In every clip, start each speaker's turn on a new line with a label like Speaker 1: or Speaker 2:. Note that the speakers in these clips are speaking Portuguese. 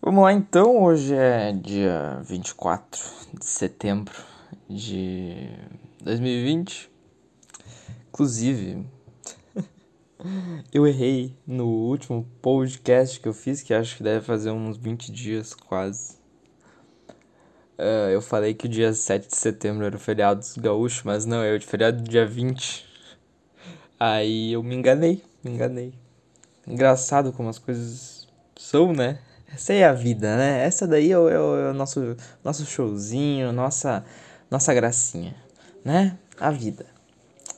Speaker 1: Vamos lá então, hoje é dia 24 de setembro de 2020. Inclusive, eu errei no último podcast que eu fiz, que acho que deve fazer uns 20 dias quase. Uh, eu falei que o dia 7 de setembro era o feriado dos gaúchos, mas não, é o feriado do dia 20. Aí eu me enganei, me enganei. Engraçado como as coisas são, né? Essa é a vida, né? Essa daí é o, é o, é o nosso, nosso showzinho, nossa, nossa gracinha, né? A vida.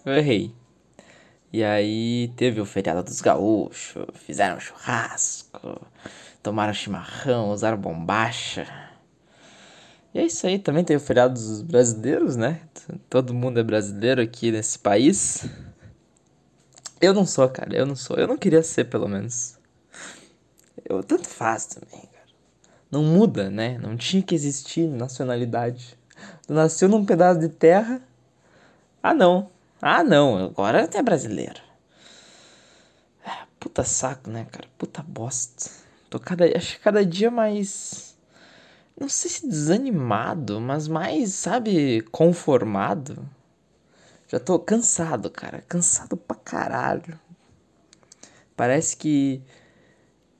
Speaker 1: Eu errei. E aí teve o feriado dos gaúchos, fizeram churrasco, tomaram chimarrão, usaram bombacha. E é isso aí, também tem o feriado dos brasileiros, né? Todo mundo é brasileiro aqui nesse país. Eu não sou, cara, eu não sou. Eu não queria ser, pelo menos. Eu tanto faz também, cara. Não muda, né? Não tinha que existir nacionalidade. Tu nasceu num pedaço de terra. Ah, não. Ah, não. Agora é brasileiro. Ah, puta saco, né, cara? Puta bosta. Tô cada, acho cada dia mais. Não sei se desanimado, mas mais, sabe, conformado. Já tô cansado, cara. Cansado pra caralho. Parece que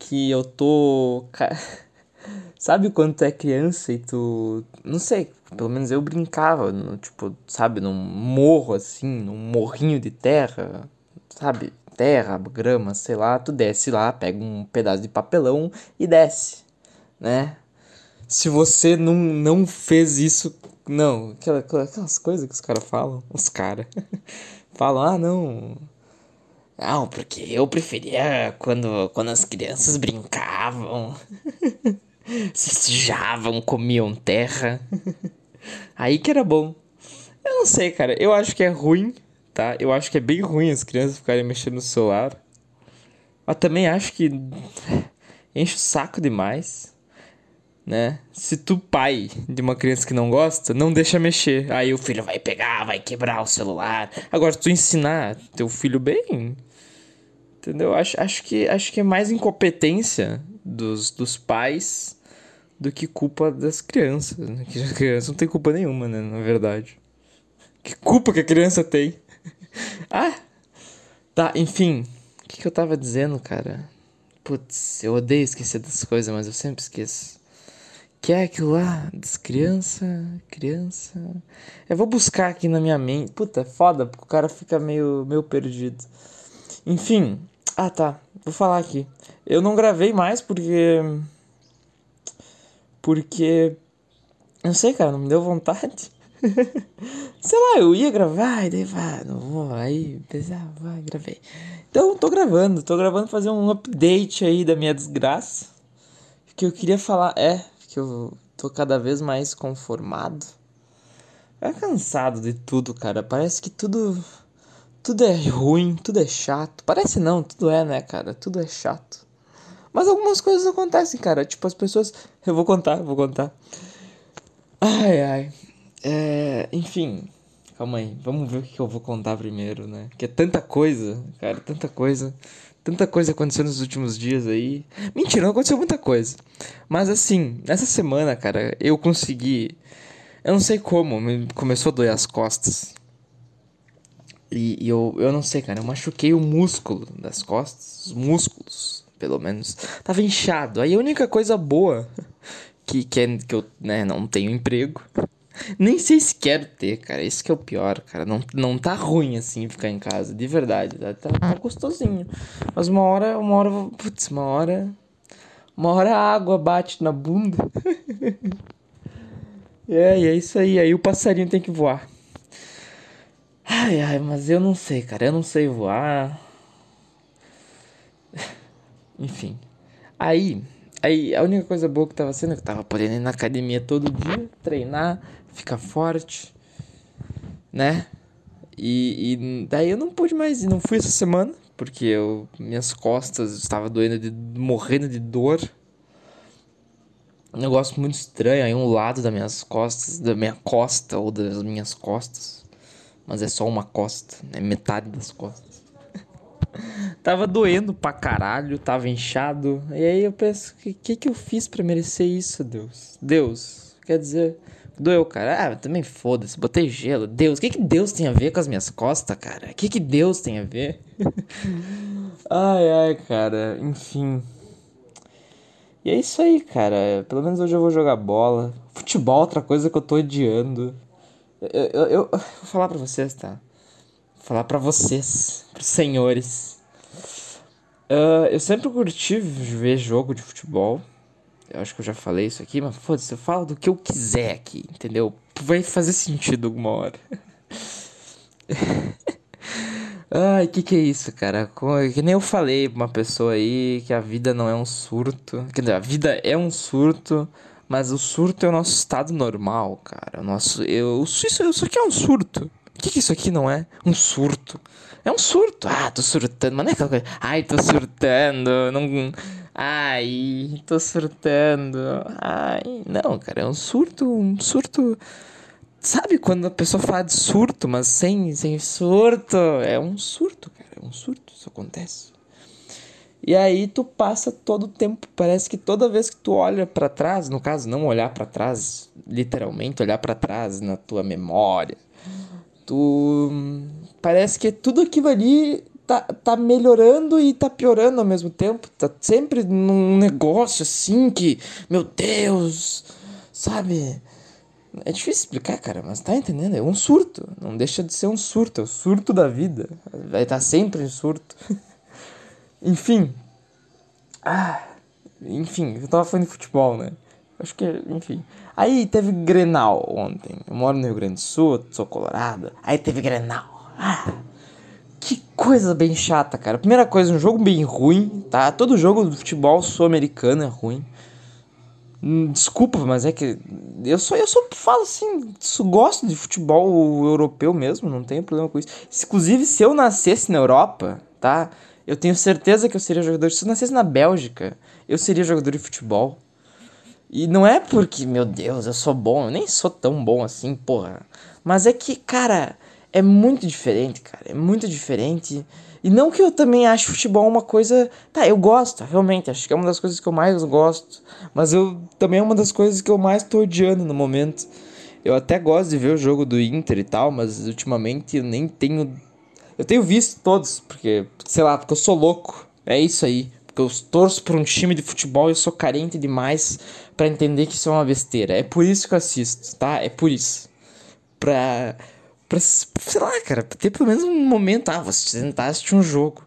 Speaker 1: que eu tô. Sabe quando tu é criança e tu. Não sei, pelo menos eu brincava, no, tipo, sabe, num morro assim, num morrinho de terra, sabe? Terra, grama, sei lá, tu desce lá, pega um pedaço de papelão e desce, né? Se você não, não fez isso, não, aquelas coisas que os caras falam, os caras falam, ah, não, não, porque eu preferia quando, quando as crianças brincavam, se sujavam, comiam terra. Aí que era bom. Eu não sei, cara. Eu acho que é ruim, tá? Eu acho que é bem ruim as crianças ficarem mexendo no celular. Mas também acho que enche o saco demais, né? Se tu, pai de uma criança que não gosta, não deixa mexer. Aí o filho vai pegar, vai quebrar o celular. Agora, se tu ensinar teu filho bem, Entendeu? Acho, acho, que, acho que é mais incompetência dos, dos pais do que culpa das crianças. Né? Que a criança não tem culpa nenhuma, né? Na verdade. Que culpa que a criança tem? ah! Tá, enfim. O que, que eu tava dizendo, cara? Putz, eu odeio esquecer das coisas, mas eu sempre esqueço. Que é aquilo lá das criança, criança. Eu vou buscar aqui na minha mente. Puta, é foda, porque o cara fica meio, meio perdido. Enfim, ah, tá. Vou falar aqui. Eu não gravei mais porque. Porque. Não sei, cara, não me deu vontade. sei lá, eu ia gravar e daí vai, não vou. Aí, pensar, vai, gravei. Então, tô gravando, tô gravando fazer um update aí da minha desgraça. O que eu queria falar é que eu tô cada vez mais conformado. É cansado de tudo, cara. Parece que tudo tudo é ruim, tudo é chato. Parece não, tudo é, né, cara? Tudo é chato. Mas algumas coisas acontecem, cara. Tipo, as pessoas. Eu vou contar, vou contar. Ai, ai. É. Enfim. Calma aí. Vamos ver o que eu vou contar primeiro, né? Que é tanta coisa, cara. Tanta coisa. Tanta coisa aconteceu nos últimos dias aí. Mentira, não aconteceu muita coisa. Mas assim, nessa semana, cara, eu consegui. Eu não sei como, me começou a doer as costas. E, e, eu, eu não sei, cara, eu machuquei o músculo das costas, os músculos, pelo menos. Tava inchado. Aí a única coisa boa que, que é que eu né, não tenho emprego. Nem sei se quero ter, cara. Isso que é o pior, cara. Não, não tá ruim assim ficar em casa, de verdade. Tá, tá, tá gostosinho. Mas uma hora, uma hora, putz, uma hora. Uma hora a água bate na bunda. é, e é isso aí. Aí o passarinho tem que voar. Ai, ai, mas eu não sei, cara. Eu não sei voar. Enfim. Aí, aí a única coisa boa que tava sendo é que tava podendo ir na academia todo dia, treinar, ficar forte, né? E, e daí eu não pude mais ir, não fui essa semana, porque eu, minhas costas estavam doendo, de, morrendo de dor. Um negócio muito estranho, aí um lado das minhas costas, da minha costa ou das minhas costas mas é só uma costa, é metade das costas. tava doendo pra caralho, tava inchado. E aí eu penso, o que, que eu fiz para merecer isso, Deus? Deus, quer dizer, doeu, cara. Ah, também foda-se, botei gelo. Deus, o que que Deus tem a ver com as minhas costas, cara? O que que Deus tem a ver? ai, ai, cara, enfim. E é isso aí, cara. Pelo menos hoje eu vou jogar bola. Futebol, outra coisa que eu tô odiando. Eu, eu, eu vou falar pra vocês, tá? Vou falar pra vocês, pros senhores. Uh, eu sempre curti ver jogo de futebol. Eu acho que eu já falei isso aqui, mas foda-se, eu falo do que eu quiser aqui, entendeu? Vai fazer sentido alguma hora. Ai, que que é isso, cara? Que nem eu falei pra uma pessoa aí que a vida não é um surto. Quer dizer, a vida é um surto, mas o surto é o nosso estado normal, cara. O nosso. Eu, isso, isso aqui é um surto. O que, que isso aqui não é? Um surto. É um surto. Ah, tô surtando. Mas não é aquela coisa. Ai, tô surtando. Não. Ai, tô surtando. Ai. Não, cara, é um surto. Um surto Sabe quando a pessoa fala de surto, mas sem, sem surto? É um surto, cara. É um surto. Isso acontece. E aí tu passa todo o tempo, parece que toda vez que tu olha para trás, no caso não olhar para trás, literalmente olhar para trás na tua memória, tu parece que tudo aquilo ali tá, tá melhorando e tá piorando ao mesmo tempo, tá sempre num negócio assim que, meu Deus, sabe? É difícil explicar, cara, mas tá entendendo? É um surto. Não deixa de ser um surto. É o surto da vida. Vai estar sempre em surto. enfim. Ah, enfim, eu tava falando de futebol, né? Acho que, enfim. Aí teve Grenal ontem. Eu moro no Rio Grande do Sul, sou colorado. Aí teve Grenal. Ah, que coisa bem chata, cara. Primeira coisa, um jogo bem ruim, tá? Todo jogo do futebol sul-americano é ruim. Hum, desculpa, mas é que eu só eu só falo assim, gosto de futebol europeu mesmo, não tenho problema com isso. Inclusive, se eu nascesse na Europa, tá? Eu tenho certeza que eu seria jogador. Se eu nascesse na Bélgica, eu seria jogador de futebol. E não é porque, meu Deus, eu sou bom, eu nem sou tão bom assim, porra. Mas é que, cara, é muito diferente, cara. É muito diferente. E não que eu também acho futebol uma coisa. Tá, eu gosto, realmente, acho que é uma das coisas que eu mais gosto. Mas eu também é uma das coisas que eu mais tô odiando no momento. Eu até gosto de ver o jogo do Inter e tal, mas ultimamente eu nem tenho. Eu tenho visto todos, porque, sei lá, porque eu sou louco. É isso aí. Porque eu torço por um time de futebol e eu sou carente demais para entender que isso é uma besteira. É por isso que eu assisto, tá? É por isso. Pra Pra, sei lá, cara, pra ter pelo menos um momento, ah, você tentar assistir um jogo.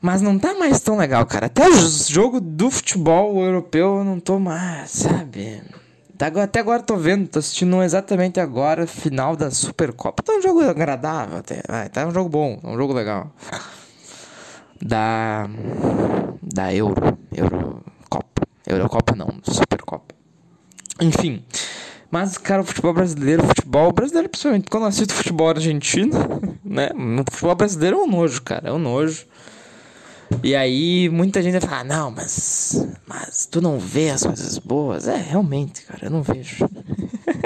Speaker 1: Mas não tá mais tão legal, cara. Até o jogo do futebol europeu eu não tô mais, sabe? Até agora tô vendo, tô assistindo exatamente agora, final da Supercopa. Tá um jogo agradável até, vai, tá um jogo bom, um jogo legal. Da. Da Euro. Eurocopa. Eurocopa não, Supercopa. Enfim. Mas, cara, o futebol brasileiro, o futebol brasileiro, principalmente quando eu assisto futebol argentino, né? O futebol brasileiro é um nojo, cara, é um nojo. E aí muita gente vai falar, não, mas, mas tu não vê as coisas boas? É, realmente, cara, eu não vejo.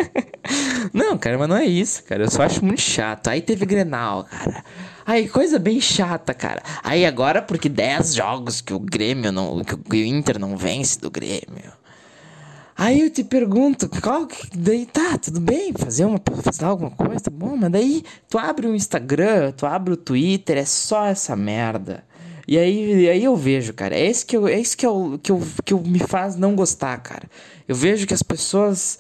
Speaker 1: não, cara, mas não é isso, cara. Eu só acho muito chato. Aí teve Grenal, cara. Aí, coisa bem chata, cara. Aí agora, porque 10 jogos que o Grêmio não. que o Inter não vence do Grêmio. Aí eu te pergunto, qual que. Daí tá, tudo bem, fazer uma. fazer alguma coisa, tá bom, mas daí tu abre o Instagram, tu abre o Twitter, é só essa merda. E aí, aí eu vejo, cara, é isso que eu, é isso que eu, que eu, que eu me faz não gostar, cara. Eu vejo que as pessoas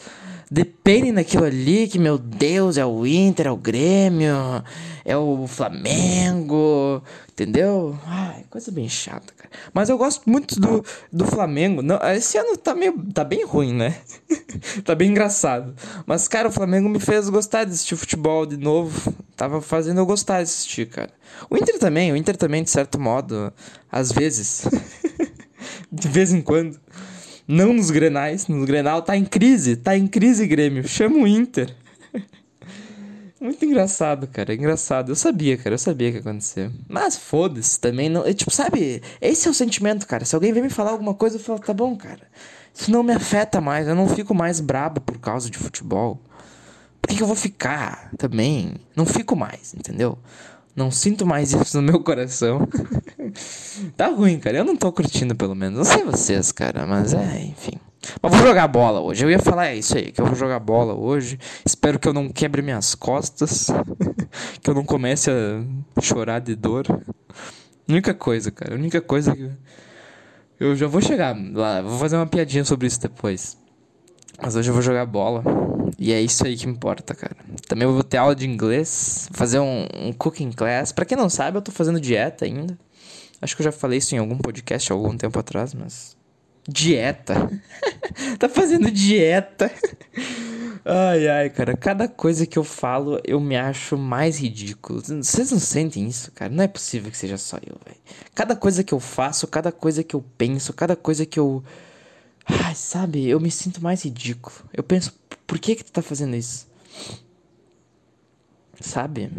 Speaker 1: dependem daquilo ali, que meu Deus, é o Inter, é o Grêmio, é o Flamengo, entendeu? Ai, coisa bem chata, cara. Mas eu gosto muito do, do Flamengo. Não, esse ano tá meio. tá bem ruim, né? tá bem engraçado. Mas, cara, o Flamengo me fez gostar de assistir futebol de novo. Tava fazendo eu gostar de assistir, cara. O Inter também, o Inter também, de certo modo, às vezes. de vez em quando. Não nos Grenais. Nos Grenal tá em crise. Tá em crise, Grêmio. Chama o Inter. Muito engraçado, cara. É engraçado. Eu sabia, cara. Eu sabia que ia acontecer. Mas foda-se também. Não... É, tipo, sabe? Esse é o sentimento, cara. Se alguém vem me falar alguma coisa, eu falo, tá bom, cara. Isso não me afeta mais. Eu não fico mais brabo por causa de futebol. Por que, que eu vou ficar também? Não fico mais, entendeu? Não sinto mais isso no meu coração. tá ruim, cara. Eu não tô curtindo, pelo menos. Não sei vocês, cara, mas é, enfim. Mas vou jogar bola hoje. Eu ia falar é isso aí, que eu vou jogar bola hoje. Espero que eu não quebre minhas costas. que eu não comece a chorar de dor. Única coisa, cara. Única coisa que. Eu já vou chegar lá. Vou fazer uma piadinha sobre isso depois. Mas hoje eu vou jogar bola. E é isso aí que importa, cara. Também vou ter aula de inglês. Fazer um, um cooking class. Pra quem não sabe, eu tô fazendo dieta ainda. Acho que eu já falei isso em algum podcast algum tempo atrás, mas Dieta. tá fazendo dieta. Ai, ai, cara. Cada coisa que eu falo, eu me acho mais ridículo. Vocês não sentem isso, cara? Não é possível que seja só eu, velho. Cada coisa que eu faço, cada coisa que eu penso, cada coisa que eu. Ai, sabe? Eu me sinto mais ridículo. Eu penso, por que que tu tá fazendo isso? Sabe?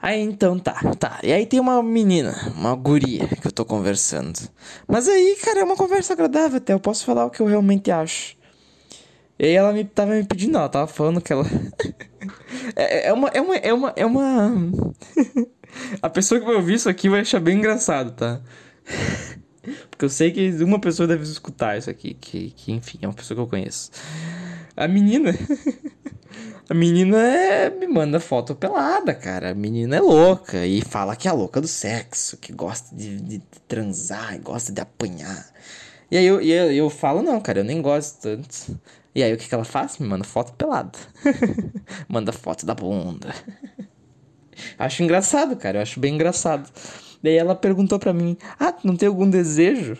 Speaker 1: Aí então tá, tá. E aí tem uma menina, uma guria que eu tô conversando. Mas aí, cara, é uma conversa agradável até. Eu posso falar o que eu realmente acho. E aí ela me tava me pedindo, ela tava falando que ela. é, é uma. É uma. É uma. É uma... A pessoa que vai ouvir isso aqui vai achar bem engraçado, tá? Porque eu sei que uma pessoa deve escutar isso aqui, que, que enfim, é uma pessoa que eu conheço. A menina. A menina é, me manda foto pelada, cara. A menina é louca e fala que é louca do sexo, que gosta de, de transar, gosta de apanhar. E aí eu, eu, eu falo, não, cara, eu nem gosto tanto. E aí o que, que ela faz? Me manda foto pelada. manda foto da bunda. acho engraçado, cara. Eu acho bem engraçado. Daí ela perguntou pra mim: Ah, não tem algum desejo?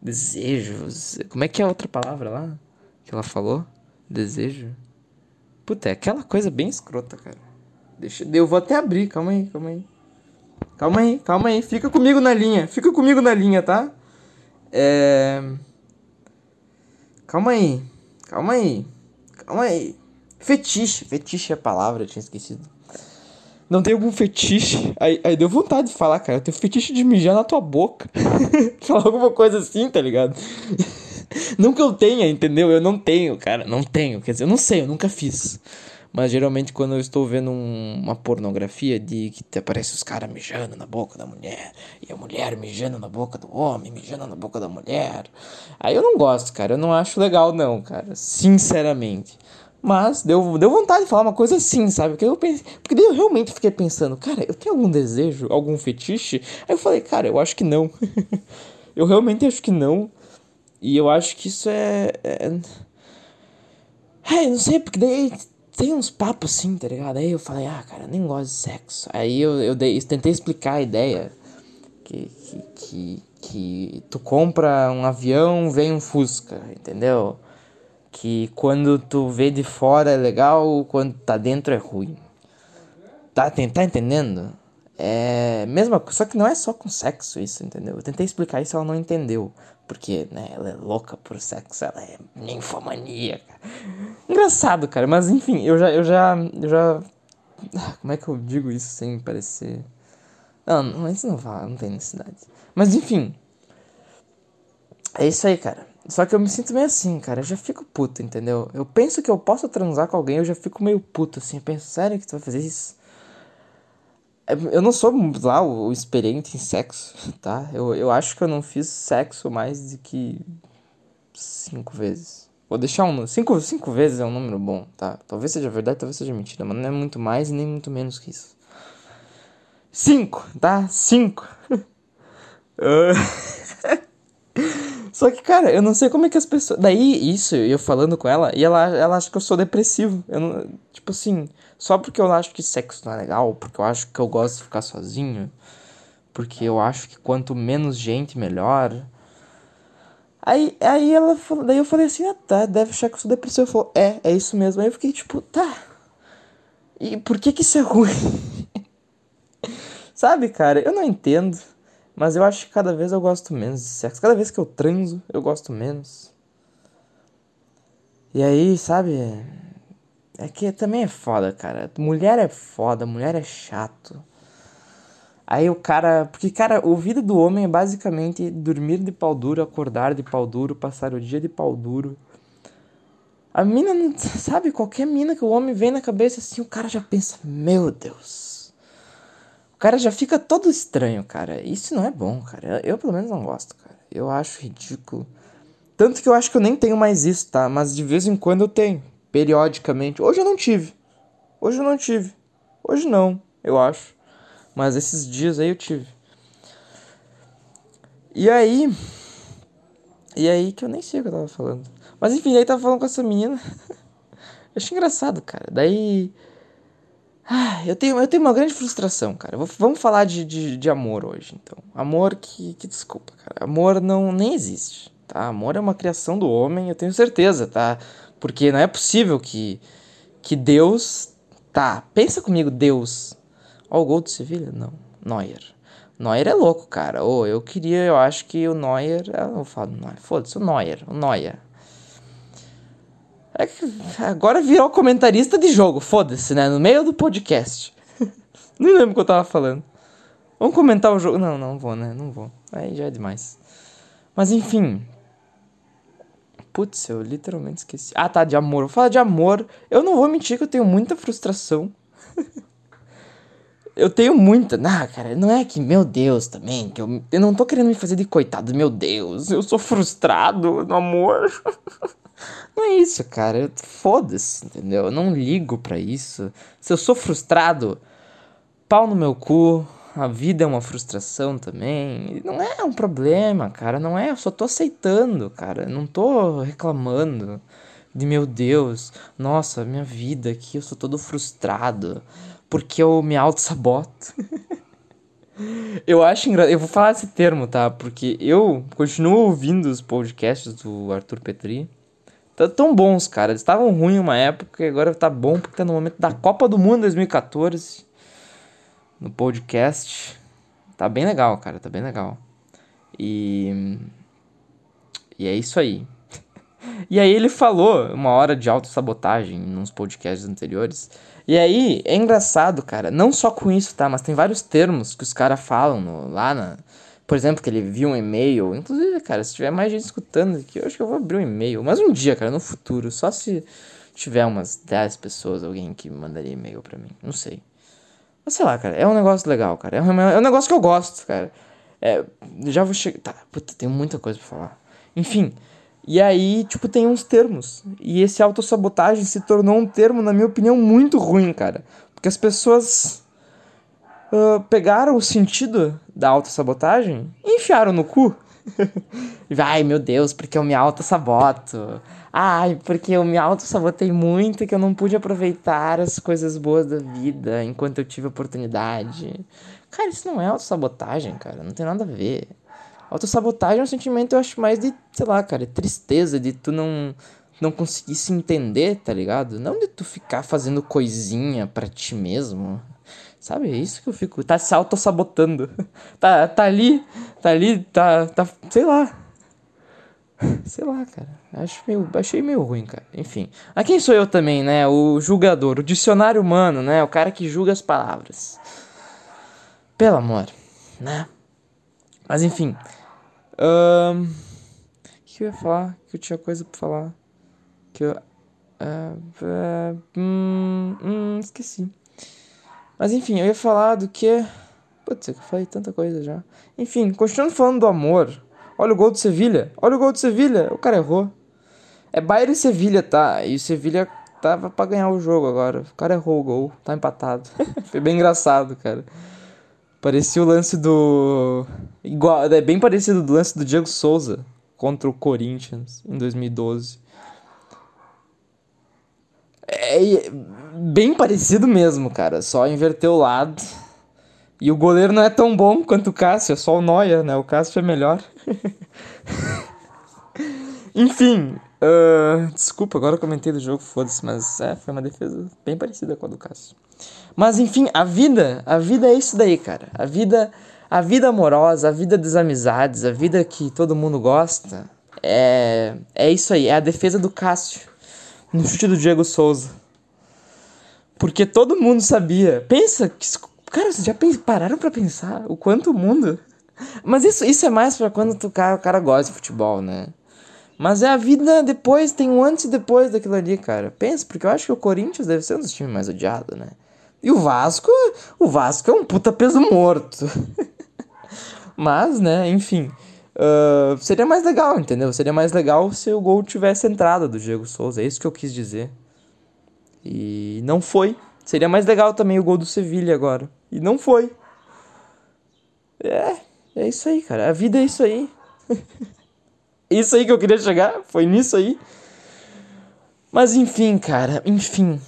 Speaker 1: Desejos. Como é que é a outra palavra lá? Que ela falou? Desejo? Puta, é aquela coisa bem escrota, cara. Deixa, eu vou até abrir, calma aí, calma aí. Calma aí, calma aí. Fica comigo na linha, fica comigo na linha, tá? É... Calma aí, calma aí, calma aí. Fetiche, fetiche é a palavra, eu tinha esquecido. Não tem algum fetiche? Aí, aí deu vontade de falar, cara. Eu tenho fetiche de mijar na tua boca. falar alguma coisa assim, tá ligado? não que eu tenha, entendeu? Eu não tenho, cara, não tenho. Quer dizer, eu não sei, eu nunca fiz. Mas geralmente quando eu estou vendo um, uma pornografia de que aparece os caras mijando na boca da mulher, e a mulher mijando na boca do homem, mijando na boca da mulher. Aí eu não gosto, cara. Eu não acho legal, não, cara. Sinceramente. Mas deu, deu vontade de falar uma coisa assim, sabe? Porque eu pensei, porque daí eu realmente fiquei pensando, cara, eu tenho algum desejo, algum fetiche? Aí eu falei, cara, eu acho que não. eu realmente acho que não. E eu acho que isso é. É, é não sei, porque daí tem uns papos assim, tá ligado? Aí eu falei, ah, cara, eu nem gosto de sexo. Aí eu, eu, dei, eu tentei explicar a ideia que, que, que, que tu compra um avião, vem um Fusca, entendeu? Que quando tu vê de fora é legal, quando tá dentro é ruim. Tá, tá entendendo? É mesma só que não é só com sexo isso, entendeu? Eu tentei explicar isso, ela não entendeu. Porque, né, ela é louca por sexo, ela é ninfomaníaca. Engraçado, cara, mas enfim, eu já, eu já, eu já... Como é que eu digo isso sem parecer... Não, não isso não fala, não tem necessidade. Mas enfim, é isso aí, cara. Só que eu me sinto meio assim, cara. Eu já fico puto, entendeu? Eu penso que eu posso transar com alguém, eu já fico meio puto, assim. Eu penso, sério que tu vai fazer isso? É, eu não sou lá o experiente em sexo, tá? Eu, eu acho que eu não fiz sexo mais de que cinco vezes. Vou deixar um. Cinco, cinco vezes é um número bom, tá? Talvez seja verdade, talvez seja mentira, mas não é muito mais nem muito menos que isso. Cinco, tá? Cinco. Só que, cara, eu não sei como é que as pessoas. Daí, isso, eu falando com ela, e ela, ela acha que eu sou depressivo. Eu não... Tipo assim, só porque eu acho que sexo não é legal, porque eu acho que eu gosto de ficar sozinho, porque eu acho que quanto menos gente, melhor. Aí, aí ela falou, daí eu falei assim, ah tá, deve achar que eu sou depressivo. Ela falou, é, é isso mesmo. Aí eu fiquei tipo, tá. E por que que isso é ruim? Sabe, cara, eu não entendo. Mas eu acho que cada vez eu gosto menos de sexo. Cada vez que eu transo, eu gosto menos. E aí, sabe? É que também é foda, cara. Mulher é foda, mulher é chato. Aí o cara. Porque, cara, o vida do homem é basicamente dormir de pau duro, acordar de pau duro, passar o dia de pau duro. A mina não. Sabe, qualquer mina que o homem vem na cabeça assim, o cara já pensa, meu Deus. Cara já fica todo estranho, cara. Isso não é bom, cara. Eu, pelo menos não gosto, cara. Eu acho ridículo. Tanto que eu acho que eu nem tenho mais isso, tá? Mas de vez em quando eu tenho. Periodicamente. Hoje eu não tive. Hoje eu não tive. Hoje não, eu acho. Mas esses dias aí eu tive. E aí. E aí que eu nem sei o que eu tava falando. Mas enfim, aí tava falando com essa menina. eu achei engraçado, cara. Daí. Ah, eu tenho, eu tenho uma grande frustração, cara. Vou, vamos falar de, de, de, amor hoje, então. Amor que, que. Desculpa, cara. Amor não nem existe, tá? Amor é uma criação do homem, eu tenho certeza, tá? Porque não é possível que, que Deus. Tá, pensa comigo, Deus. Ó, o gol do Sevilha? Não. Neuer. Neuer é louco, cara. Ô, oh, eu queria, eu acho que o Neuer. Eu não falo Neuer. Foda-se, o Neuer. O Neuer. É agora virou comentarista de jogo, foda-se, né? No meio do podcast. Nem lembro o que eu tava falando. Vamos comentar o jogo. Não, não vou, né? Não vou. Aí já é demais. Mas enfim. Putz, eu literalmente esqueci. Ah, tá, de amor. Vou falar de amor. Eu não vou mentir que eu tenho muita frustração. eu tenho muita. Não, cara, não é que, meu Deus, também. Que eu, eu não tô querendo me fazer de coitado, meu Deus. Eu sou frustrado no amor. Não é isso, cara. Foda-se, entendeu? Eu não ligo para isso. Se eu sou frustrado, pau no meu cu. A vida é uma frustração também. Não é um problema, cara. Não é. Eu só tô aceitando, cara. Não tô reclamando de meu Deus, nossa, minha vida aqui, eu sou todo frustrado porque eu me auto-saboto. eu acho engraçado. Eu vou falar esse termo, tá? Porque eu continuo ouvindo os podcasts do Arthur Petri. Tá tão bons, cara. Eles estavam ruins uma época e agora tá bom porque tá no momento da Copa do Mundo 2014. No podcast. Tá bem legal, cara. Tá bem legal. E. E é isso aí. e aí ele falou uma hora de autossabotagem nos podcasts anteriores. E aí é engraçado, cara. Não só com isso, tá? Mas tem vários termos que os caras falam no, lá na por exemplo, que ele viu um e-mail. Inclusive, cara, se tiver mais gente escutando aqui, eu acho que eu vou abrir um e-mail. Mas um dia, cara, no futuro. Só se tiver umas 10 pessoas, alguém que mandaria e-mail pra mim. Não sei. Mas sei lá, cara, é um negócio legal, cara. É um, é um negócio que eu gosto, cara. É, já vou chegar. Tá, puta, tem muita coisa pra falar. Enfim. E aí, tipo, tem uns termos. E esse autossabotagem se tornou um termo, na minha opinião, muito ruim, cara. Porque as pessoas uh, pegaram o sentido da autossabotagem e enfiaram no cu. Ai, meu Deus, porque eu me auto-saboto. Ai, porque eu me auto-sabotei muito que eu não pude aproveitar as coisas boas da vida enquanto eu tive oportunidade. Cara, isso não é autossabotagem, cara. Não tem nada a ver. Autossabotagem é um sentimento, eu acho, mais de, sei lá, cara, tristeza, de tu não, não conseguir se entender, tá ligado? Não de tu ficar fazendo coisinha para ti mesmo. Sabe, é isso que eu fico. Tá se auto-sabotando. Tá, tá ali, tá ali, tá, tá. Sei lá. Sei lá, cara. Acho meio, achei meio ruim, cara. Enfim. A quem sou eu também, né? O julgador, o dicionário humano, né? O cara que julga as palavras. Pelo amor, né? Mas enfim. O um, que eu ia falar? Que eu tinha coisa pra falar. Que eu. Uh, uh, hum, hum, esqueci. Mas enfim, eu ia falar do que. Putz, eu falei tanta coisa já. Enfim, continuando falando do amor. Olha o gol do Sevilha. Olha o gol do Sevilha. O cara errou. É Bayern e Sevilha, tá? E o Sevilha tava pra ganhar o jogo agora. O cara errou o gol. Tá empatado. Foi bem engraçado, cara. Parecia o lance do. Igual, é bem parecido do lance do Diego Souza contra o Corinthians em 2012. É bem parecido mesmo, cara. Só inverteu o lado. E o goleiro não é tão bom quanto o Cássio, é só o Noia, né? O Cássio é melhor. Enfim, uh, desculpa, agora eu comentei do jogo, foda-se, mas é, foi uma defesa bem parecida com a do Cássio. Mas enfim, a vida, a vida é isso daí, cara. A vida, a vida amorosa, a vida das amizades, a vida que todo mundo gosta, é, é isso aí, é a defesa do Cássio no chute do Diego Souza. Porque todo mundo sabia. Pensa que. Cara, vocês já pararam para pensar o quanto o mundo. Mas isso, isso é mais para quando tu, cara, o cara gosta de futebol, né? Mas é a vida depois, tem um antes e depois daquilo ali, cara. Pensa, porque eu acho que o Corinthians deve ser um dos times mais odiados, né? E o Vasco, o Vasco é um puta peso morto. Mas, né, enfim. Uh, seria mais legal, entendeu? Seria mais legal se o gol tivesse entrado do Diego Souza. É isso que eu quis dizer. E não foi. Seria mais legal também o gol do Sevilha agora. E não foi. É, é isso aí, cara. A vida é isso aí. isso aí que eu queria chegar. Foi nisso aí. Mas enfim, cara. Enfim.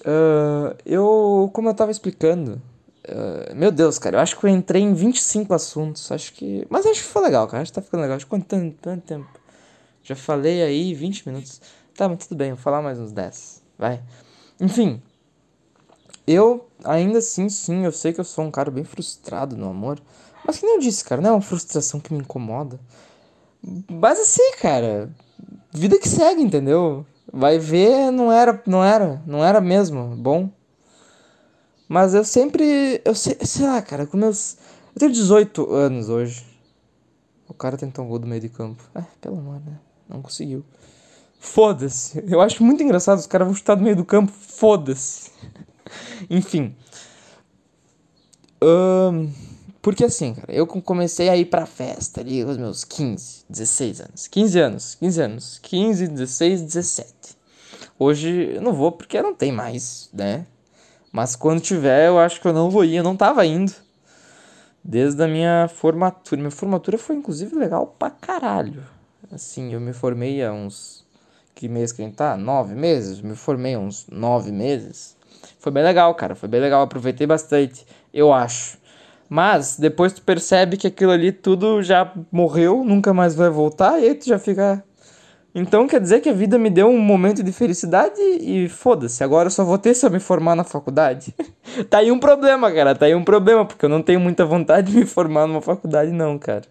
Speaker 1: Uh, eu, como eu tava explicando, uh, meu Deus, cara, eu acho que eu entrei em 25 assuntos, acho que, mas acho que foi legal, cara, acho que tá ficando legal, acho que quanto tanto, tanto tempo, já falei aí 20 minutos, tá, mas tudo bem, vou falar mais uns 10, vai, enfim, eu, ainda assim, sim, eu sei que eu sou um cara bem frustrado no amor, mas que nem eu disse, cara, não é uma frustração que me incomoda, mas assim, cara, vida que segue, entendeu? Vai ver, não era, não era, não era mesmo bom. Mas eu sempre, eu sei, sei lá, cara, com meus, eu tenho 18 anos hoje. O cara tentou um gol do meio de campo. É, pelo amor, né? Não conseguiu. Foda-se. Eu acho muito engraçado os caras vão chutar do meio do campo. Foda-se. Enfim. Um, porque assim, cara, eu comecei a ir pra festa ali com os meus 15, 16 anos. 15 anos, 15 anos. 15, 16, 17. Hoje eu não vou porque não tem mais, né? Mas quando tiver, eu acho que eu não vou ir. Eu não tava indo. Desde a minha formatura. Minha formatura foi inclusive legal pra caralho. Assim, eu me formei há uns. Que mês que a gente tá? Nove meses? Me formei uns nove meses. Foi bem legal, cara. Foi bem legal. Aproveitei bastante. Eu acho. Mas depois tu percebe que aquilo ali tudo já morreu, nunca mais vai voltar, e aí tu já fica. Então quer dizer que a vida me deu um momento de felicidade e foda-se, agora eu só vou ter se eu me formar na faculdade. tá aí um problema, cara, tá aí um problema, porque eu não tenho muita vontade de me formar numa faculdade, não, cara.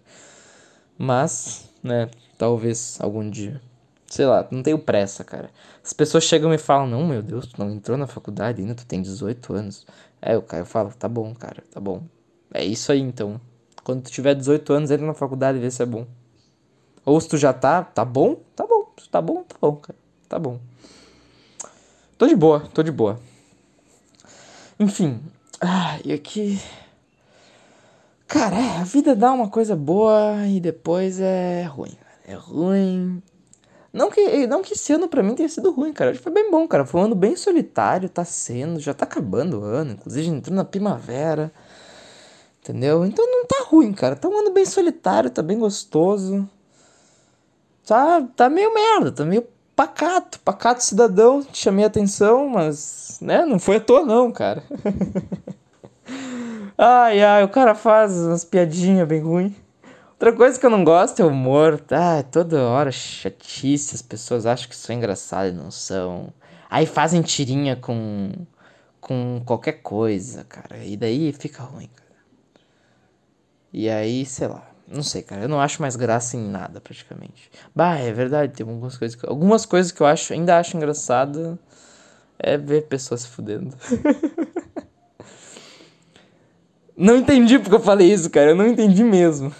Speaker 1: Mas, né, talvez algum dia. Sei lá, não tenho pressa, cara. As pessoas chegam e falam, não, meu Deus, tu não entrou na faculdade ainda, tu tem 18 anos. É, o cara eu falo, tá bom, cara, tá bom. É isso aí, então. Quando tu tiver 18 anos, entra na faculdade e vê se é bom. Ou se tu já tá, tá bom? Tá bom. Se tá bom, tá bom, cara. Tá bom. Tô de boa, tô de boa. Enfim. Ah, e aqui. Cara, é, a vida dá uma coisa boa e depois é ruim. É ruim. Não que, não que esse ano pra mim tenha sido ruim, cara. Acho que foi bem bom, cara. Foi um ano bem solitário, tá sendo. Já tá acabando o ano. Inclusive entrou na primavera. Entendeu? Então não tá ruim, cara. Tá um ano bem solitário, tá bem gostoso. Tá, tá meio merda, tá meio pacato, pacato cidadão. Te chamei a atenção, mas, né, não foi à toa não, cara. ai, ai, o cara faz umas piadinhas bem ruins. Outra coisa que eu não gosto é o humor. Ah, toda hora chatice, as pessoas acham que sou engraçado e não são. Aí fazem tirinha com com qualquer coisa, cara. E daí fica ruim, cara. E aí, sei lá. Não sei, cara. Eu não acho mais graça em nada, praticamente. Bah, é verdade. Tem algumas coisas que, algumas coisas que eu acho, ainda acho engraçado. É ver pessoas se fudendo. não entendi porque eu falei isso, cara. Eu não entendi mesmo.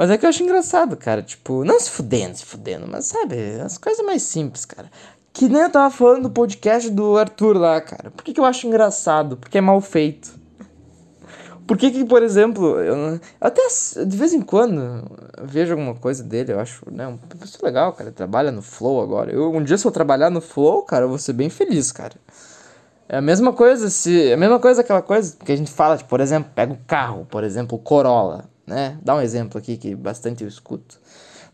Speaker 1: Mas é que eu acho engraçado, cara. Tipo, não se fudendo, se fudendo, mas sabe, as coisas mais simples, cara. Que nem eu tava falando do podcast do Arthur lá, cara. Por que, que eu acho engraçado? Porque é mal feito. Por que que, por exemplo, eu até de vez em quando vejo alguma coisa dele, eu acho, né, um pessoa legal, cara, trabalha no Flow agora. Eu um dia se eu trabalhar no Flow, cara, eu vou ser bem feliz, cara. É a mesma coisa se, é a mesma coisa aquela coisa que a gente fala, tipo, por exemplo, pega o carro, por exemplo, o Corolla, né? Dá um exemplo aqui que bastante eu escuto.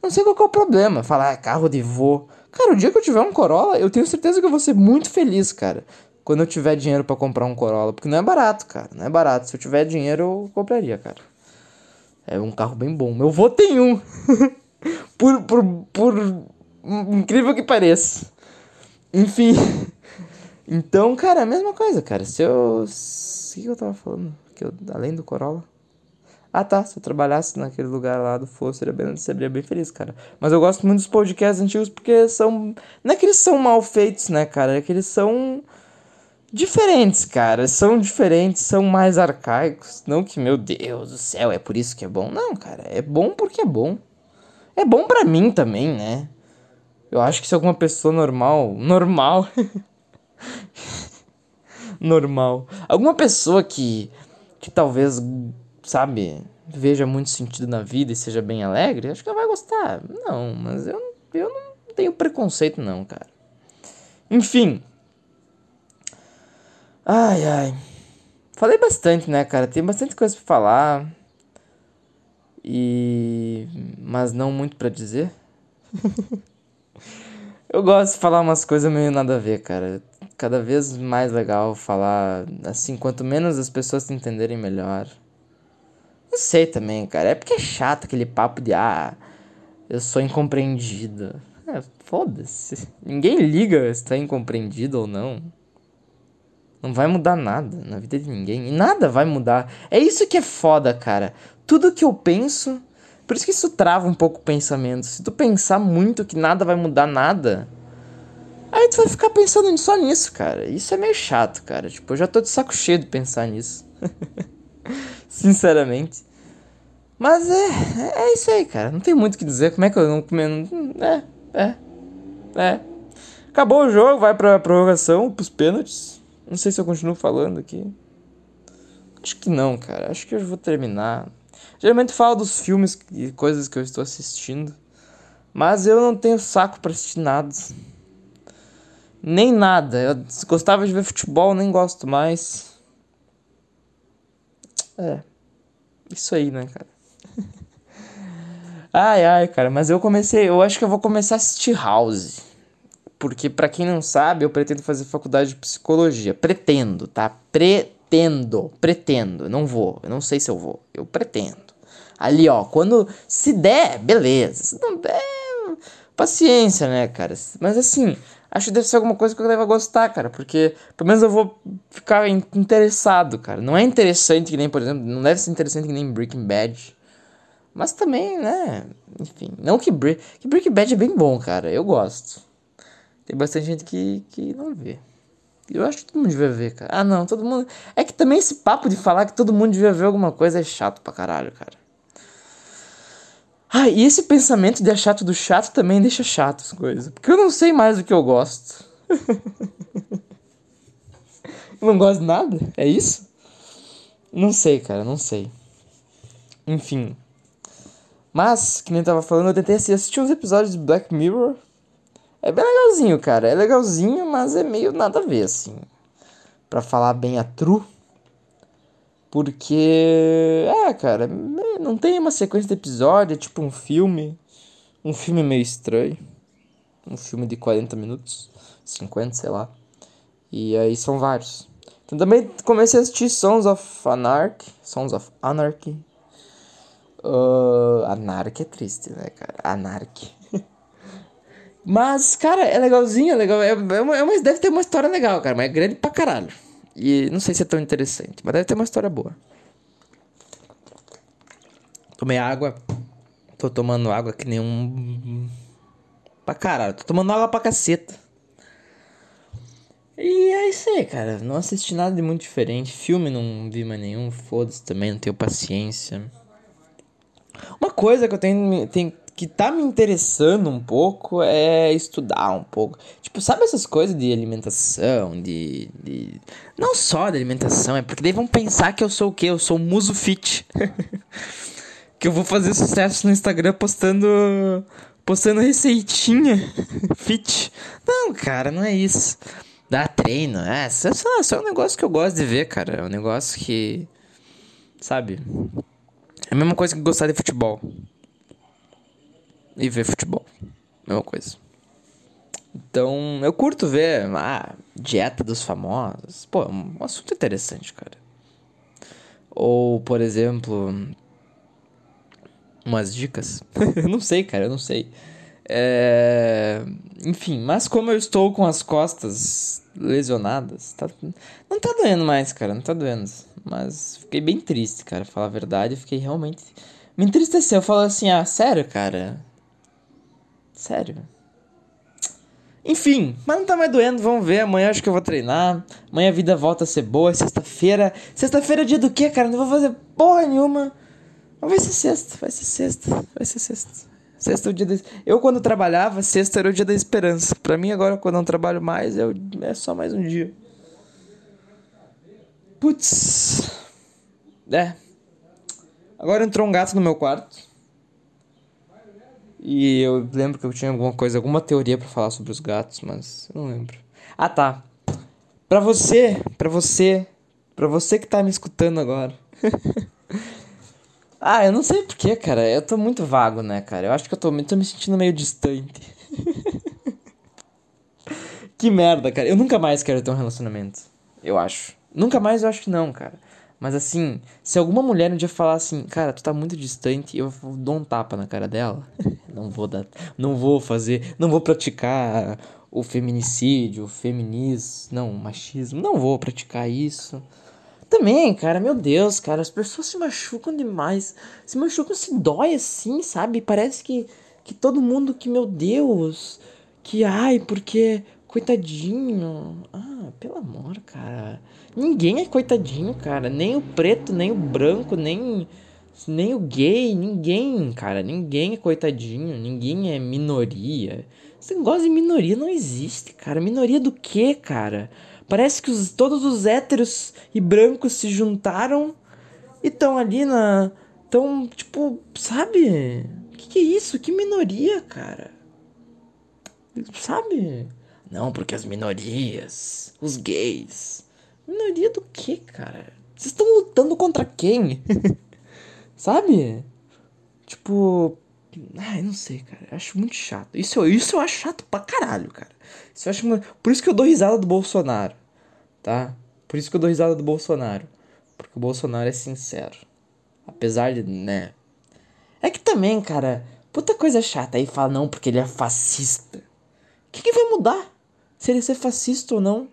Speaker 1: Não sei qual é o problema, falar ah, carro de vô. Cara, o dia que eu tiver um Corolla, eu tenho certeza que eu vou ser muito feliz, cara quando eu tiver dinheiro para comprar um Corolla. Porque não é barato, cara. Não é barato. Se eu tiver dinheiro, eu compraria, cara. É um carro bem bom. Meu avô tem um. por, por, por incrível que pareça. Enfim. Então, cara, é a mesma coisa, cara. Se eu. O que eu tava falando? Que eu, além do Corolla. Ah tá, se eu trabalhasse naquele lugar lá do Flow, seria bem, seria bem feliz, cara. Mas eu gosto muito dos podcasts antigos porque são. Não é que eles são mal feitos, né, cara? É que eles são diferentes, cara. São diferentes, são mais arcaicos. Não que, meu Deus do céu, é por isso que é bom. Não, cara, é bom porque é bom. é bom para mim também, né? Eu acho que se alguma pessoa normal, normal, normal, alguma pessoa que que talvez, sabe, veja muito sentido na vida e seja bem alegre, acho que ela vai gostar. Não, mas eu, eu não tenho preconceito não, cara. Enfim. Ai, ai. Falei bastante, né, cara? Tem bastante coisa pra falar. E. Mas não muito para dizer. eu gosto de falar umas coisas meio nada a ver, cara. Cada vez mais legal falar assim, quanto menos as pessoas te entenderem melhor. Não sei também, cara. É porque é chato aquele papo de ah, eu sou incompreendido. É, foda-se. Ninguém liga se tá incompreendido ou não. Não vai mudar nada na vida de ninguém. E nada vai mudar. É isso que é foda, cara. Tudo que eu penso. Por isso que isso trava um pouco o pensamento. Se tu pensar muito que nada vai mudar nada. Aí tu vai ficar pensando só nisso, cara. Isso é meio chato, cara. Tipo, eu já tô de saco cheio de pensar nisso. Sinceramente. Mas é, é isso aí, cara. Não tem muito o que dizer. Como é que eu não. É, é, é. Acabou o jogo, vai pra prorrogação, pros pênaltis. Não sei se eu continuo falando aqui. Acho que não, cara. Acho que eu vou terminar. Geralmente falo dos filmes e coisas que eu estou assistindo. Mas eu não tenho saco para assistir nada. Nem nada. Eu gostava de ver futebol, nem gosto mais. É. Isso aí, né, cara? Ai, ai, cara, mas eu comecei. Eu acho que eu vou começar a assistir House. Porque, para quem não sabe, eu pretendo fazer faculdade de psicologia. Pretendo, tá? Pretendo. Pretendo. Não vou. Eu não sei se eu vou. Eu pretendo. Ali, ó. Quando. Se der, beleza. Se não der. Paciência, né, cara? Mas assim. Acho que deve ser alguma coisa que eu deva gostar, cara. Porque pelo menos eu vou ficar interessado, cara. Não é interessante que nem, por exemplo, não deve ser interessante que nem Breaking Bad. Mas também, né? Enfim. Não que, Bre que Bad é bem bom, cara. Eu gosto. Tem bastante gente que, que não vê. Eu acho que todo mundo devia ver, cara. Ah, não, todo mundo. É que também esse papo de falar que todo mundo devia ver alguma coisa é chato pra caralho, cara. Ah, e esse pensamento de achar tudo chato também deixa chato as coisas. Porque eu não sei mais o que eu gosto. eu não gosto de nada? É isso? Não sei, cara, não sei. Enfim. Mas, que nem eu tava falando, eu tentei assistir uns episódios de Black Mirror. É bem legalzinho, cara. É legalzinho, mas é meio nada a ver, assim. Pra falar bem a true. Porque. É, cara, não tem uma sequência de episódio, é tipo um filme. Um filme meio estranho. Um filme de 40 minutos, 50, sei lá. E aí são vários. Então também comecei a assistir Sons of Anarchy. Sons of Anarchy. Uh, Anarchy é triste, né, cara? Anarchy. mas, cara, é legalzinho, é legal. É, é, uma, é uma, deve ter uma história legal, cara. Mas é grande pra caralho. E não sei se é tão interessante, mas deve ter uma história boa. Tomei água. Tô tomando água que nem um. Pra caralho. Tô tomando água pra caceta. E é isso aí, cara. Não assisti nada de muito diferente. Filme não vi mais nenhum. Foda-se também, não tenho paciência. Coisa que eu tenho, tenho que tá me interessando um pouco é estudar um pouco. Tipo, sabe essas coisas de alimentação, de. de... Não só de alimentação, é porque daí vão pensar que eu sou o quê? Eu sou muso fit. que eu vou fazer sucesso no Instagram postando. postando receitinha fit. Não, cara, não é isso. Dá treino, é, só, só é um negócio que eu gosto de ver, cara. É um negócio que. Sabe? É a mesma coisa que gostar de futebol e ver futebol. Mesma coisa. Então, eu curto ver a ah, dieta dos famosos. Pô, é um assunto interessante, cara. Ou, por exemplo, umas dicas. eu não sei, cara, eu não sei. É... Enfim, mas como eu estou com as costas lesionadas, tá... não tá doendo mais, cara, não tá doendo. Mas fiquei bem triste, cara, falar a verdade, fiquei realmente. Me entristeceu, eu falo assim, ah, sério, cara, Sério. Enfim, mas não tá mais doendo, vamos ver. Amanhã acho que eu vou treinar. Amanhã a vida volta a ser boa. Sexta-feira. Sexta-feira é dia do quê, cara? Não vou fazer porra nenhuma. Mas vai ser sexta, vai ser sexta, vai ser sexta. Sexta é o dia da... Eu, quando trabalhava, sexta era o dia da esperança. Pra mim, agora, quando eu não trabalho mais, é, é só mais um dia. Putz. É. Agora entrou um gato no meu quarto. E eu lembro que eu tinha alguma coisa, alguma teoria para falar sobre os gatos, mas eu não lembro. Ah, tá. Pra você, pra você, pra você que tá me escutando agora. ah, eu não sei porquê, cara. Eu tô muito vago, né, cara? Eu acho que eu tô, tô me sentindo meio distante. que merda, cara. Eu nunca mais quero ter um relacionamento. Eu acho. Nunca mais eu acho que não, cara. Mas assim, se alguma mulher um dia falar assim, cara, tu tá muito distante, eu dou um tapa na cara dela. não vou dar, não vou fazer, não vou praticar o feminicídio, o feminismo, não, o machismo, não vou praticar isso. Também, cara, meu Deus, cara, as pessoas se machucam demais. Se machucam, se dói assim, sabe? Parece que, que todo mundo que, meu Deus, que ai, porque coitadinho. Pelo amor, cara. Ninguém é coitadinho, cara. Nem o preto, nem o branco, nem, nem o gay. Ninguém, cara. Ninguém é coitadinho. Ninguém é minoria. Esse negócio de minoria não existe, cara. Minoria do quê, cara? Parece que os, todos os héteros e brancos se juntaram e estão ali na. Tão, tipo, sabe? Que que é isso? Que minoria, cara? Sabe? Não, porque as minorias, os gays, Minoria do que, cara? Vocês estão lutando contra quem? Sabe? Tipo. Ai, não sei, cara. Acho muito chato. Isso, isso eu acho chato pra caralho, cara. Isso eu acho. Por isso que eu dou risada do Bolsonaro. Tá? Por isso que eu dou risada do Bolsonaro. Porque o Bolsonaro é sincero. Apesar de, né? É que também, cara, puta coisa chata. Aí fala, não, porque ele é fascista. O que, que vai mudar? Se ele ser fascista ou não?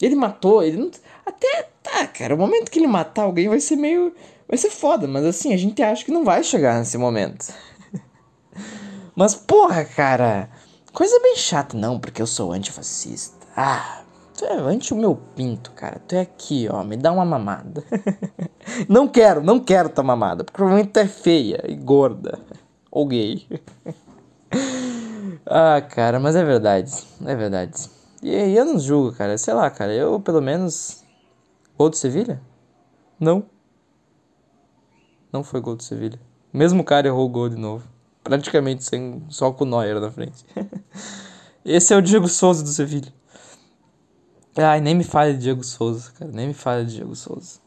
Speaker 1: Ele matou, ele não. Até tá, cara. O momento que ele matar alguém vai ser meio. Vai ser foda, mas assim, a gente acha que não vai chegar nesse momento. mas porra, cara. Coisa bem chata, não, porque eu sou antifascista. Ah, tu é anti o meu pinto, cara. Tu é aqui, ó, me dá uma mamada. não quero, não quero tua mamada, porque provavelmente tu é feia e gorda. Ou gay. ah, cara, mas é verdade. É verdade. E, e eu não julgo, cara. Sei lá, cara. Eu, pelo menos. Gol do Sevilha? Não. Não foi gol do Sevilha. Mesmo cara errou o gol de novo. Praticamente sem, só com o Neuer na frente. Esse é o Diego Souza do Sevilha. Ai, nem me fale de Diego Souza, cara. Nem me fale de Diego Souza.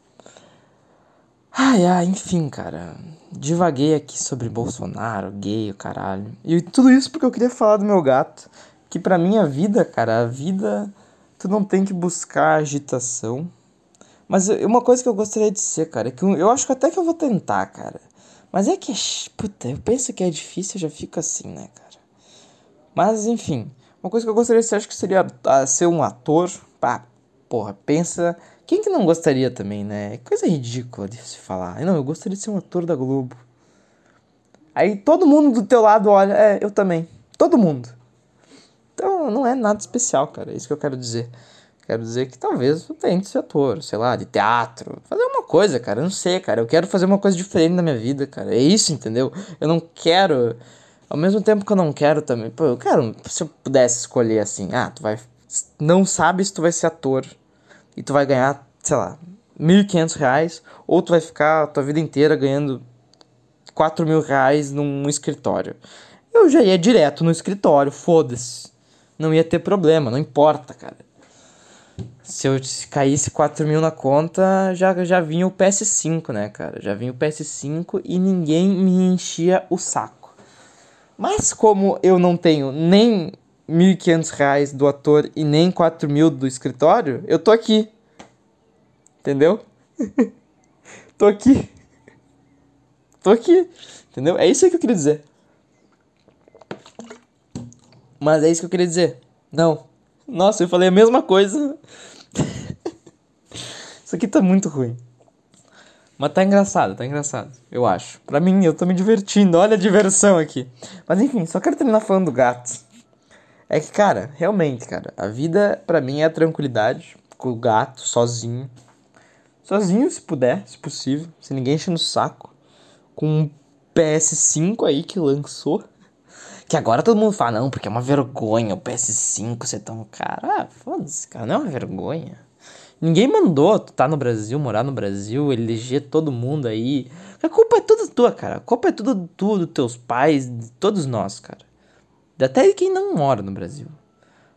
Speaker 1: Ai, ai, enfim, cara. Divaguei aqui sobre Bolsonaro, gay, o caralho. E tudo isso porque eu queria falar do meu gato que para mim a vida, cara, a vida tu não tem que buscar agitação. Mas uma coisa que eu gostaria de ser, cara, é que eu acho que até que eu vou tentar, cara. Mas é que, puta, eu penso que é difícil, eu já fico assim, né, cara. Mas enfim, uma coisa que eu gostaria de ser, acho que seria uh, ser um ator. Pá, porra, pensa. Quem que não gostaria também, né? É coisa ridícula de se falar. Não, eu gostaria de ser um ator da Globo. Aí todo mundo do teu lado olha, é, eu também. Todo mundo. Então não é nada especial, cara. É isso que eu quero dizer. Quero dizer que talvez eu tente ser ator, sei lá, de teatro. Fazer uma coisa, cara. Eu não sei, cara. Eu quero fazer uma coisa diferente na minha vida, cara. É isso, entendeu? Eu não quero. Ao mesmo tempo que eu não quero também. Pô, eu quero. Se eu pudesse escolher assim, ah, tu vai. Não sabe se tu vai ser ator. E tu vai ganhar, sei lá, 1.500 reais. Ou tu vai ficar a tua vida inteira ganhando 4 mil reais num escritório. Eu já ia direto no escritório, foda-se não ia ter problema, não importa, cara. Se eu caísse 4 mil na conta, já, já vinha o PS5, né, cara? Já vinha o PS5 e ninguém me enchia o saco. Mas como eu não tenho nem 1.500 reais do ator e nem 4 mil do escritório, eu tô aqui. Entendeu? tô aqui. Tô aqui. Entendeu? É isso que eu queria dizer. Mas é isso que eu queria dizer. Não. Nossa, eu falei a mesma coisa. isso aqui tá muito ruim. Mas tá engraçado, tá engraçado, eu acho. Pra mim, eu tô me divertindo, olha a diversão aqui. Mas enfim, só quero terminar falando do gato. É que, cara, realmente, cara, a vida pra mim é tranquilidade, com o gato, sozinho. Sozinho, se puder, se possível, sem ninguém encher no saco. Com PS5 aí que lançou. Que agora todo mundo fala, não, porque é uma vergonha o PS5 ser tão caro. Ah, foda-se, cara, não é uma vergonha. Ninguém mandou tu tá no Brasil, morar no Brasil, eleger todo mundo aí. A culpa é toda tua, cara. A culpa é tudo tua, dos teus pais, de todos nós, cara. Até de quem não mora no Brasil.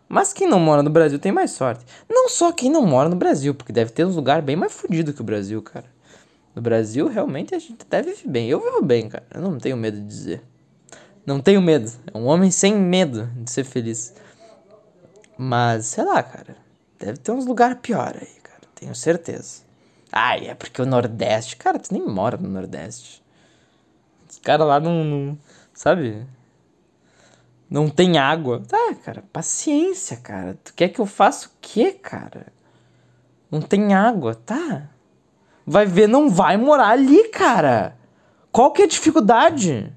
Speaker 1: Mas quem não mora no Brasil tem mais sorte. Não só quem não mora no Brasil, porque deve ter uns lugares bem mais fodidos que o Brasil, cara. No Brasil, realmente, a gente até vive bem. Eu vivo bem, cara. Eu não tenho medo de dizer. Não tenho medo. É um homem sem medo de ser feliz. Mas, sei lá, cara. Deve ter uns lugares pior aí, cara. Tenho certeza. Ai, é porque o Nordeste. Cara, tu nem mora no Nordeste. Os caras lá não. Sabe? Não tem água. Tá, cara, paciência, cara. Tu quer que eu faça o quê, cara? Não tem água, tá? Vai ver, não vai morar ali, cara. Qual que é a dificuldade?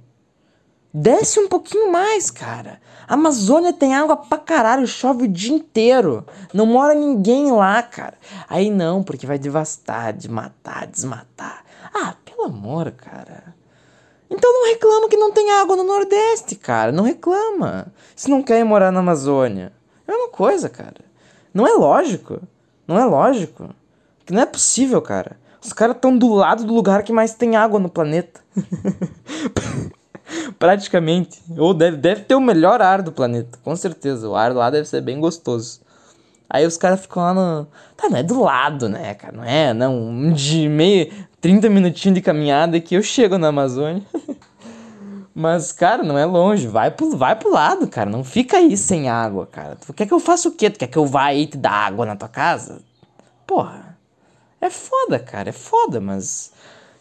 Speaker 1: Desce um pouquinho mais, cara. A Amazônia tem água pra caralho, chove o dia inteiro. Não mora ninguém lá, cara. Aí não, porque vai devastar, desmatar, desmatar. Ah, pelo amor, cara. Então não reclama que não tem água no Nordeste, cara. Não reclama. Se não quer morar na Amazônia. É uma coisa, cara. Não é lógico. Não é lógico. Que não é possível, cara. Os caras estão do lado do lugar que mais tem água no planeta. Praticamente. Ou deve, deve ter o melhor ar do planeta, com certeza. O ar lá deve ser bem gostoso. Aí os caras ficam lá no. Tá, não é do lado, né, cara? Não é, não. De meio. 30 minutinhos de caminhada que eu chego na Amazônia. Mas, cara, não é longe. Vai pro, vai pro lado, cara. Não fica aí sem água, cara. Tu quer que eu faça o quê? Tu quer que eu vá aí te dar água na tua casa? Porra. É foda, cara. É foda, mas.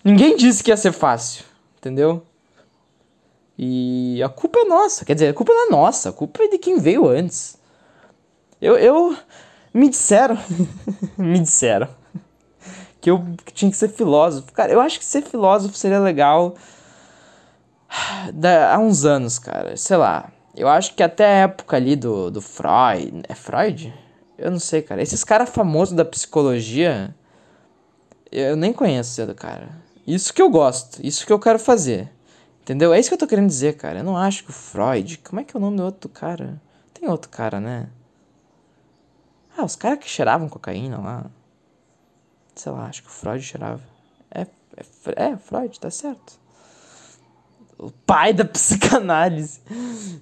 Speaker 1: Ninguém disse que ia ser fácil. Entendeu? E a culpa é nossa. Quer dizer, a culpa não é nossa. A culpa é de quem veio antes. Eu. eu me disseram. me disseram. Que eu tinha que ser filósofo. Cara, eu acho que ser filósofo seria legal. Da, há uns anos, cara. Sei lá. Eu acho que até a época ali do, do Freud. É Freud? Eu não sei, cara. Esses caras famosos da psicologia. Eu nem conheço esse cara. Isso que eu gosto. Isso que eu quero fazer. Entendeu? É isso que eu tô querendo dizer, cara. Eu não acho que o Freud. Como é que é o nome do outro cara? Tem outro cara, né? Ah, os caras que cheiravam cocaína lá. Sei lá, acho que o Freud cheirava. É, é, é Freud, tá certo. O pai da psicanálise.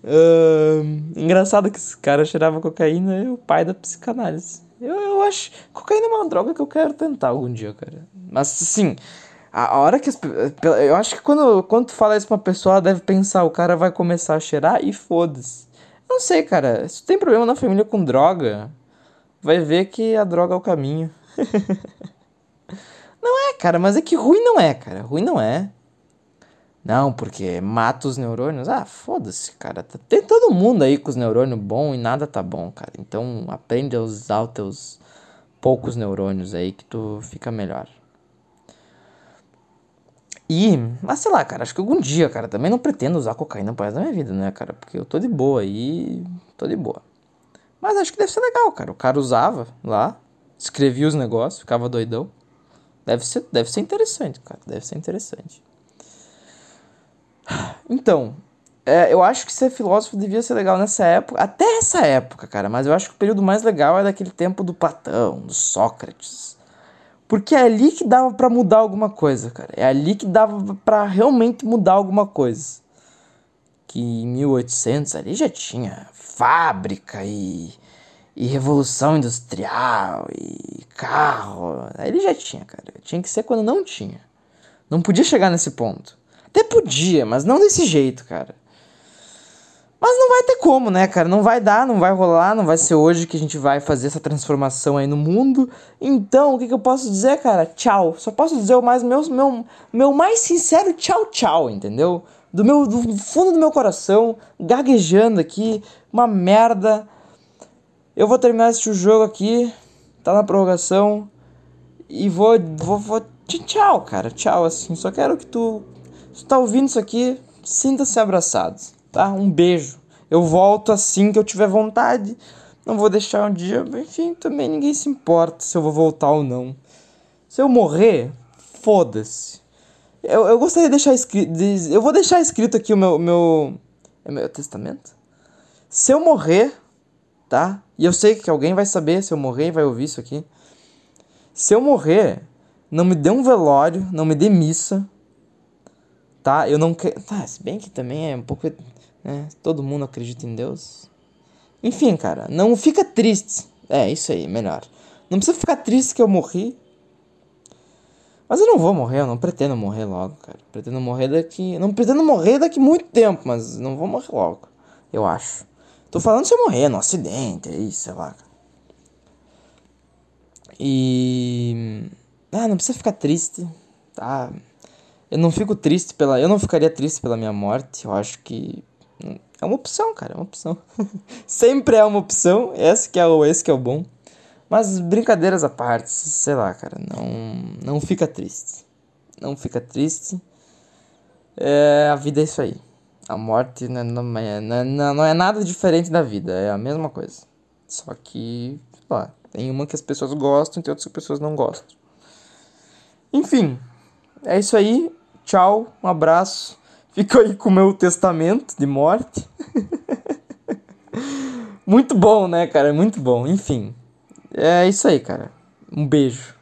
Speaker 1: Uh, engraçado que esse cara cheirava cocaína é o pai da psicanálise. Eu, eu acho. Cocaína é uma droga que eu quero tentar algum dia, cara. Mas assim, a hora que. As, eu acho que quando, quando tu fala isso pra uma pessoa, ela deve pensar, o cara vai começar a cheirar e foda-se. Não sei, cara. Se tu tem problema na família com droga, vai ver que a droga é o caminho. não é, cara, mas é que ruim não é, cara. Ruim não é. Não, porque mata os neurônios. Ah, foda-se, cara. Tem todo mundo aí com os neurônios bom e nada tá bom, cara. Então aprende a usar os teus poucos neurônios aí que tu fica melhor. E, mas sei lá, cara, acho que algum dia, cara, também não pretendo usar cocaína pro resto da minha vida, né, cara? Porque eu tô de boa aí, tô de boa. Mas acho que deve ser legal, cara. O cara usava lá, escrevia os negócios, ficava doidão. Deve ser, deve ser interessante, cara, deve ser interessante. Então, é, eu acho que ser filósofo devia ser legal nessa época, até essa época, cara, mas eu acho que o período mais legal é daquele tempo do Platão, do Sócrates porque é ali que dava para mudar alguma coisa, cara. É ali que dava para realmente mudar alguma coisa. Que em 1800 ali já tinha fábrica e, e revolução industrial e carro. Aí já tinha, cara. Tinha que ser quando não tinha. Não podia chegar nesse ponto. Até podia, mas não desse jeito, cara. Mas não vai ter como, né, cara? Não vai dar, não vai rolar, não vai ser hoje que a gente vai fazer essa transformação aí no mundo. Então, o que, que eu posso dizer, cara? Tchau. Só posso dizer o mais meu, meu, meu mais sincero tchau, tchau, entendeu? Do meu do fundo do meu coração, gaguejando aqui, uma merda. Eu vou terminar esse jogo aqui, tá na prorrogação e vou vou, vou tchau, cara. Tchau assim. Só quero que tu, se tu tá ouvindo isso aqui, sinta-se abraçado tá? Um beijo. Eu volto assim que eu tiver vontade. Não vou deixar um dia, enfim, também ninguém se importa se eu vou voltar ou não. Se eu morrer, foda-se. Eu, eu gostaria de deixar escrito. De, eu vou deixar escrito aqui o meu. meu é meu testamento? Se eu morrer, tá? E eu sei que alguém vai saber se eu morrer e vai ouvir isso aqui. Se eu morrer, não me dê um velório, não me dê missa, tá? Eu não quero. Tá, se bem que também é um pouco. Né? Todo mundo acredita em Deus. Enfim, cara, não fica triste. É, isso aí, melhor. Não precisa ficar triste que eu morri. Mas eu não vou morrer, eu não pretendo morrer logo, cara. Pretendo morrer daqui. Não pretendo morrer daqui muito tempo, mas não vou morrer logo. Eu acho. Tô falando se eu morrer no acidente, aí, sei lá. E. Ah, não precisa ficar triste, tá? Eu não fico triste pela. Eu não ficaria triste pela minha morte. Eu acho que. É uma opção, cara, é uma opção. Sempre é uma opção. Esse que é o, esse que é o bom. Mas brincadeiras à parte, sei lá, cara, não, não fica triste. Não fica triste. É, a vida é isso aí. A morte não é, não, é, não é nada diferente da vida, é a mesma coisa. Só que, sei lá, tem uma que as pessoas gostam e tem outras que as pessoas não gostam. Enfim, é isso aí. Tchau, um abraço. Fico aí com o meu testamento de morte. muito bom, né, cara? Muito bom. Enfim. É isso aí, cara. Um beijo.